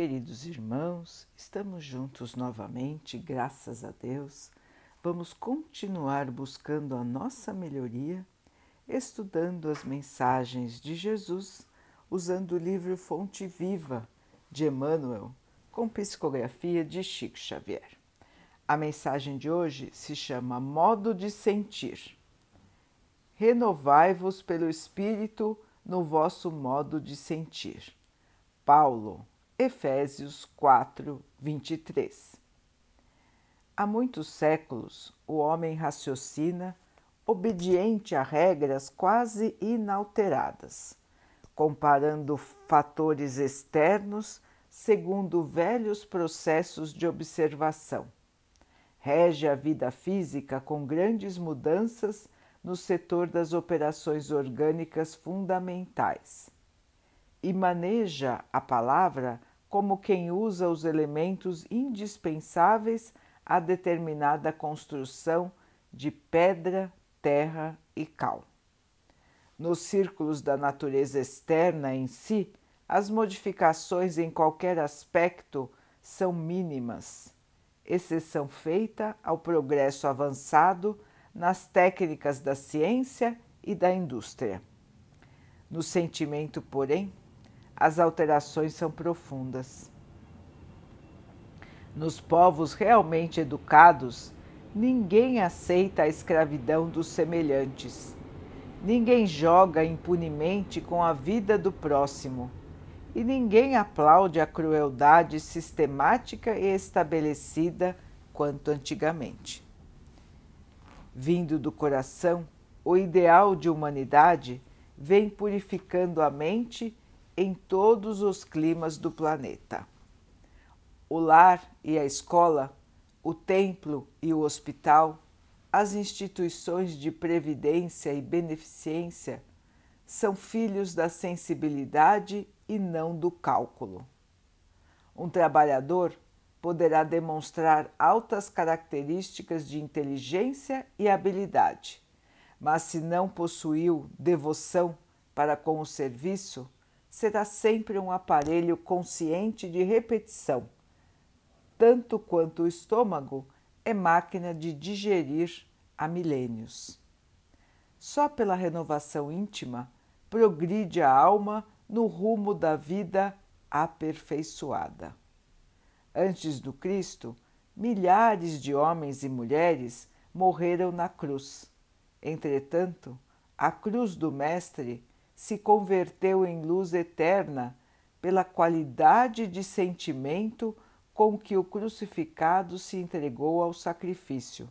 Queridos irmãos, estamos juntos novamente, graças a Deus. Vamos continuar buscando a nossa melhoria, estudando as mensagens de Jesus, usando o livro Fonte Viva de Emmanuel, com psicografia de Chico Xavier. A mensagem de hoje se chama Modo de Sentir. Renovai-vos pelo Espírito no vosso modo de sentir. Paulo, Efésios 4, 23. Há muitos séculos o homem raciocina obediente a regras quase inalteradas, comparando fatores externos segundo velhos processos de observação. Rege a vida física com grandes mudanças no setor das operações orgânicas fundamentais e maneja a palavra como quem usa os elementos indispensáveis a determinada construção de pedra, terra e cal. Nos círculos da natureza externa em si, as modificações em qualquer aspecto são mínimas, exceção feita ao progresso avançado nas técnicas da ciência e da indústria. No sentimento, porém, as alterações são profundas. Nos povos realmente educados, ninguém aceita a escravidão dos semelhantes. Ninguém joga impunemente com a vida do próximo. E ninguém aplaude a crueldade sistemática e estabelecida quanto antigamente. Vindo do coração, o ideal de humanidade vem purificando a mente em todos os climas do planeta. O lar e a escola, o templo e o hospital, as instituições de previdência e beneficência são filhos da sensibilidade e não do cálculo. Um trabalhador poderá demonstrar altas características de inteligência e habilidade, mas se não possuiu devoção para com o serviço, será sempre um aparelho consciente de repetição, tanto quanto o estômago é máquina de digerir há milênios. Só pela renovação íntima progride a alma no rumo da vida aperfeiçoada. Antes do Cristo, milhares de homens e mulheres morreram na cruz. Entretanto, a cruz do Mestre se converteu em luz eterna pela qualidade de sentimento com que o crucificado se entregou ao sacrifício,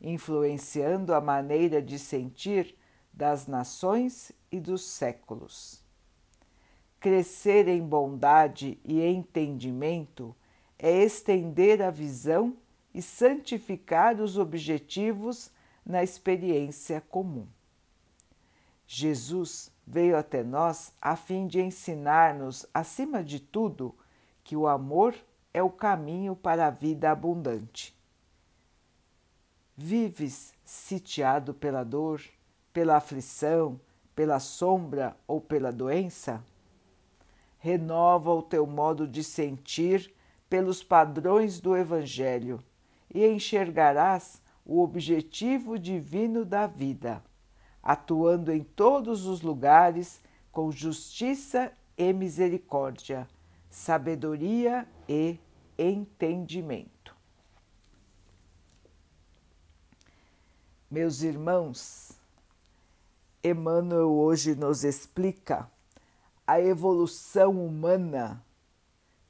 influenciando a maneira de sentir das nações e dos séculos. Crescer em bondade e entendimento é estender a visão e santificar os objetivos na experiência comum. Jesus veio até nós a fim de ensinar-nos, acima de tudo, que o amor é o caminho para a vida abundante. Vives sitiado pela dor, pela aflição, pela sombra ou pela doença? Renova o teu modo de sentir pelos padrões do Evangelho e enxergarás o objetivo divino da vida atuando em todos os lugares com justiça e misericórdia, sabedoria e entendimento. Meus irmãos, Emmanuel hoje nos explica a evolução humana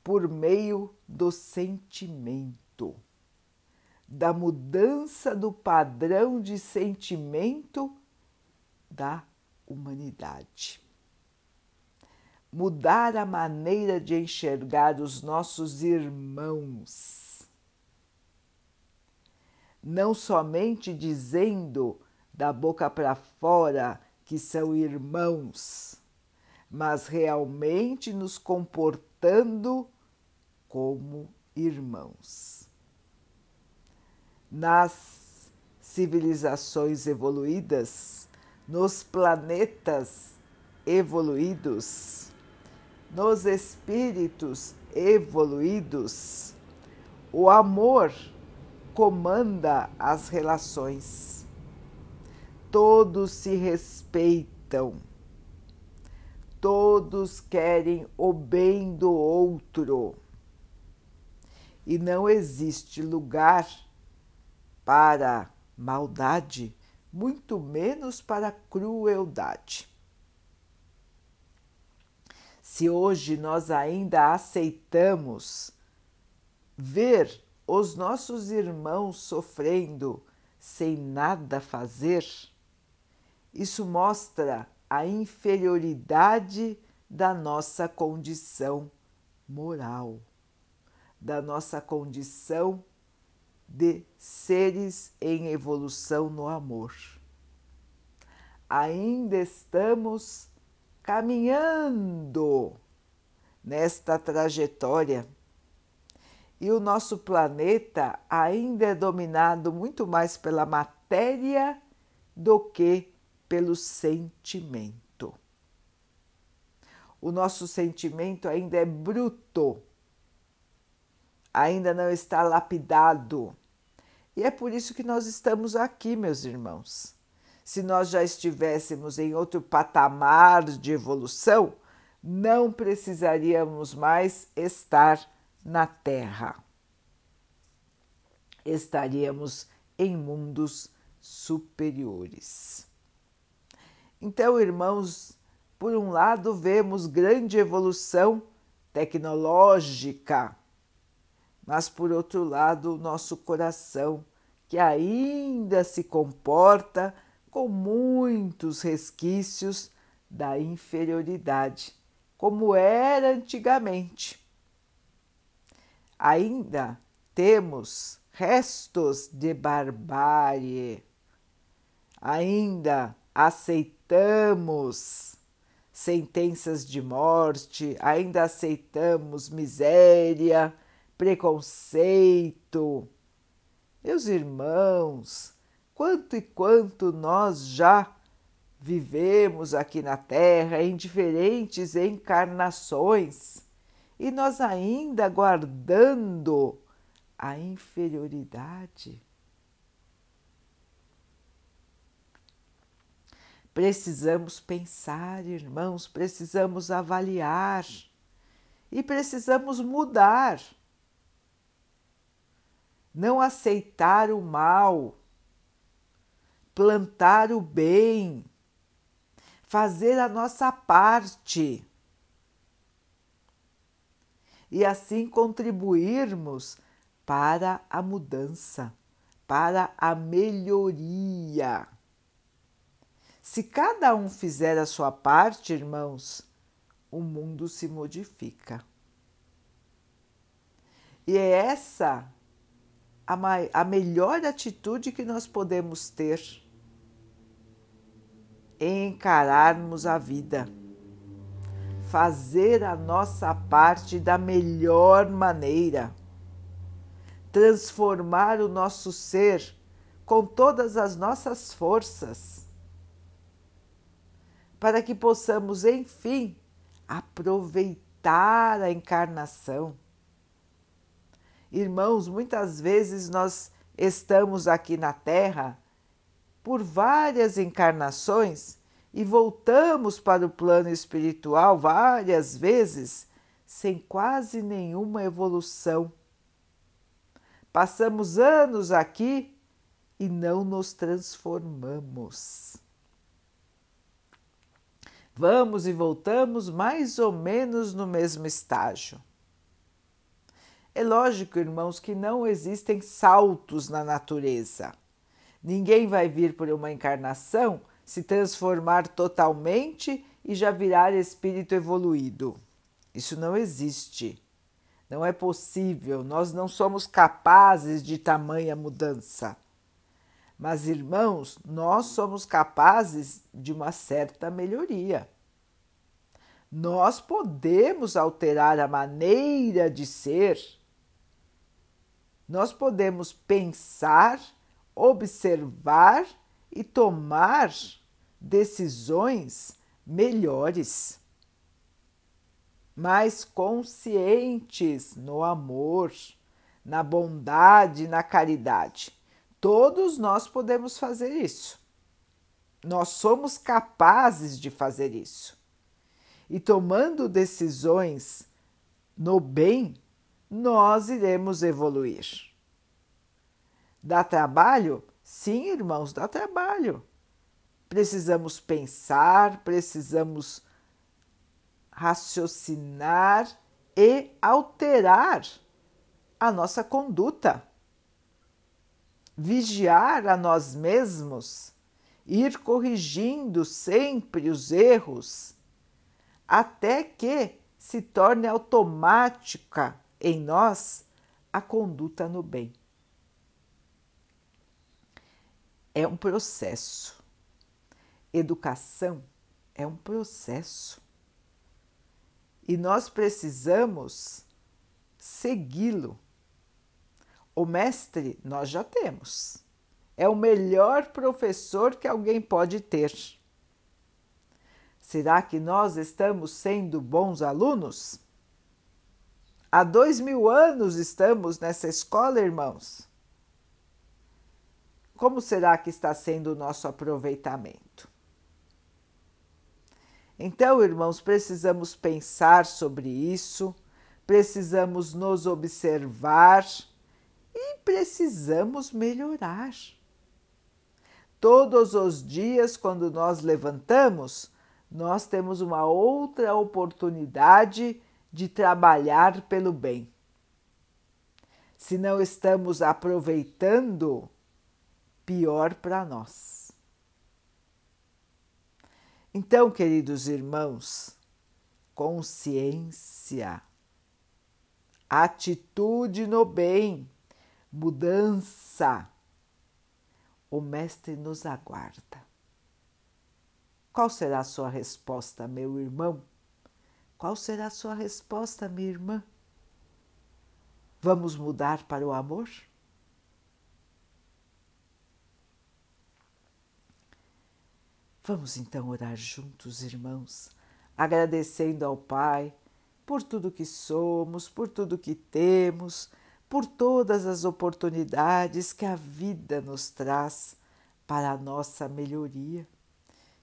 por meio do sentimento, da mudança do padrão de sentimento da humanidade. Mudar a maneira de enxergar os nossos irmãos. Não somente dizendo da boca para fora que são irmãos, mas realmente nos comportando como irmãos. Nas civilizações evoluídas, nos planetas evoluídos, nos espíritos evoluídos, o amor comanda as relações. Todos se respeitam, todos querem o bem do outro. E não existe lugar para maldade, muito menos para crueldade. Se hoje nós ainda aceitamos ver os nossos irmãos sofrendo sem nada fazer, isso mostra a inferioridade da nossa condição moral da nossa condição de seres em evolução no amor. Ainda estamos caminhando nesta trajetória e o nosso planeta ainda é dominado muito mais pela matéria do que pelo sentimento. O nosso sentimento ainda é bruto ainda não está lapidado. E é por isso que nós estamos aqui, meus irmãos. Se nós já estivéssemos em outro patamar de evolução, não precisaríamos mais estar na Terra. Estaríamos em mundos superiores. Então, irmãos, por um lado, vemos grande evolução tecnológica mas por outro lado, o nosso coração, que ainda se comporta com muitos resquícios da inferioridade, como era antigamente. Ainda temos restos de barbárie, ainda aceitamos sentenças de morte, ainda aceitamos miséria preconceito. Meus irmãos, quanto e quanto nós já vivemos aqui na Terra em diferentes encarnações e nós ainda guardando a inferioridade. Precisamos pensar, irmãos, precisamos avaliar e precisamos mudar não aceitar o mal, plantar o bem, fazer a nossa parte e assim contribuirmos para a mudança, para a melhoria. Se cada um fizer a sua parte, irmãos, o mundo se modifica. E é essa a, a melhor atitude que nós podemos ter em encararmos a vida, fazer a nossa parte da melhor maneira, transformar o nosso ser com todas as nossas forças, para que possamos, enfim, aproveitar a encarnação Irmãos, muitas vezes nós estamos aqui na Terra por várias encarnações e voltamos para o plano espiritual várias vezes sem quase nenhuma evolução. Passamos anos aqui e não nos transformamos. Vamos e voltamos mais ou menos no mesmo estágio. É lógico, irmãos, que não existem saltos na natureza. Ninguém vai vir por uma encarnação se transformar totalmente e já virar espírito evoluído. Isso não existe. Não é possível, nós não somos capazes de tamanha mudança. Mas, irmãos, nós somos capazes de uma certa melhoria. Nós podemos alterar a maneira de ser nós podemos pensar, observar e tomar decisões melhores. mais conscientes no amor, na bondade, na caridade. Todos nós podemos fazer isso. Nós somos capazes de fazer isso. E tomando decisões no bem, nós iremos evoluir. Dá trabalho? Sim, irmãos, dá trabalho. Precisamos pensar, precisamos raciocinar e alterar a nossa conduta, vigiar a nós mesmos, ir corrigindo sempre os erros, até que se torne automática em nós a conduta no bem. É um processo. Educação é um processo e nós precisamos segui-lo. O mestre nós já temos. É o melhor professor que alguém pode ter. Será que nós estamos sendo bons alunos? Há dois mil anos estamos nessa escola, irmãos. Como será que está sendo o nosso aproveitamento? Então, irmãos, precisamos pensar sobre isso, precisamos nos observar e precisamos melhorar. Todos os dias, quando nós levantamos, nós temos uma outra oportunidade de trabalhar pelo bem. Se não estamos aproveitando, pior para nós. Então, queridos irmãos, consciência, atitude no bem, mudança. O Mestre nos aguarda. Qual será a sua resposta, meu irmão? Qual será a sua resposta, minha irmã? Vamos mudar para o amor? Vamos então orar juntos, irmãos, agradecendo ao Pai por tudo que somos, por tudo que temos, por todas as oportunidades que a vida nos traz para a nossa melhoria,